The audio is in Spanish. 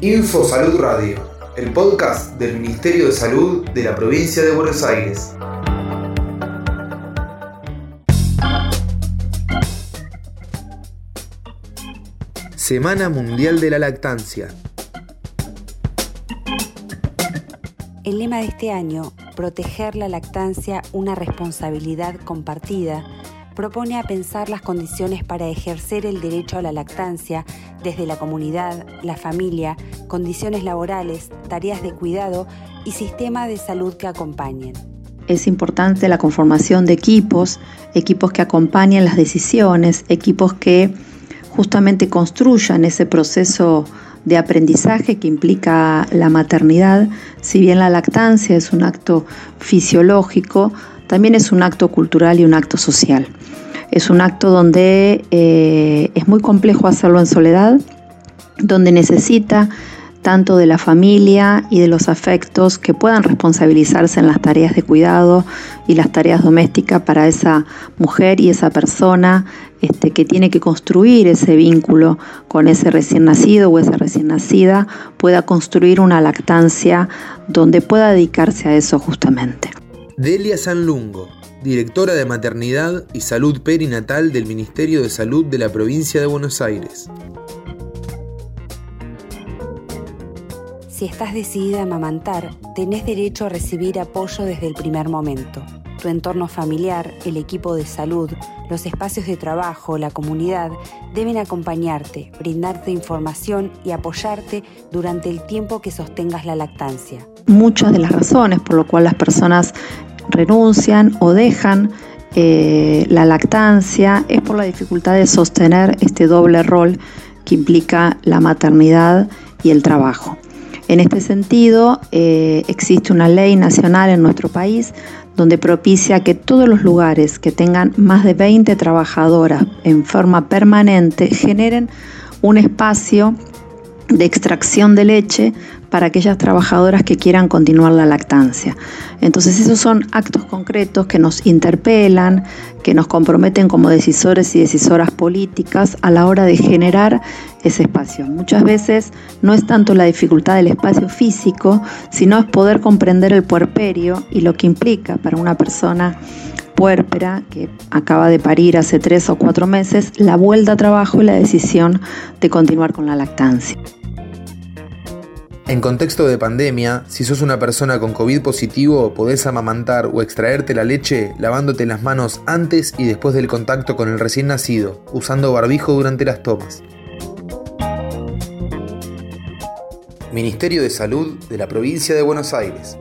Info Salud Radio, el podcast del Ministerio de Salud de la provincia de Buenos Aires. Semana Mundial de la Lactancia. El lema de este año, Proteger la lactancia, una responsabilidad compartida, propone a pensar las condiciones para ejercer el derecho a la lactancia desde la comunidad, la familia, condiciones laborales, tareas de cuidado y sistema de salud que acompañen. Es importante la conformación de equipos, equipos que acompañen las decisiones, equipos que justamente construyan ese proceso de aprendizaje que implica la maternidad, si bien la lactancia es un acto fisiológico, también es un acto cultural y un acto social. Es un acto donde eh, es muy complejo hacerlo en soledad, donde necesita tanto de la familia y de los afectos que puedan responsabilizarse en las tareas de cuidado y las tareas domésticas para esa mujer y esa persona este, que tiene que construir ese vínculo con ese recién nacido o esa recién nacida, pueda construir una lactancia donde pueda dedicarse a eso justamente. Delia Sanlungo, directora de Maternidad y Salud Perinatal del Ministerio de Salud de la provincia de Buenos Aires. Si estás decidida a amamantar, tenés derecho a recibir apoyo desde el primer momento. Tu entorno familiar, el equipo de salud, los espacios de trabajo, la comunidad deben acompañarte, brindarte información y apoyarte durante el tiempo que sostengas la lactancia. Muchas de las razones por las cuales las personas renuncian o dejan eh, la lactancia es por la dificultad de sostener este doble rol que implica la maternidad y el trabajo. En este sentido, eh, existe una ley nacional en nuestro país donde propicia que todos los lugares que tengan más de 20 trabajadoras en forma permanente generen un espacio de extracción de leche para aquellas trabajadoras que quieran continuar la lactancia. Entonces esos son actos concretos que nos interpelan, que nos comprometen como decisores y decisoras políticas a la hora de generar ese espacio. Muchas veces no es tanto la dificultad del espacio físico, sino es poder comprender el puerperio y lo que implica para una persona puérpera que acaba de parir hace tres o cuatro meses, la vuelta a trabajo y la decisión de continuar con la lactancia. En contexto de pandemia, si sos una persona con COVID positivo, podés amamantar o extraerte la leche lavándote las manos antes y después del contacto con el recién nacido, usando barbijo durante las tomas. Ministerio de Salud de la Provincia de Buenos Aires.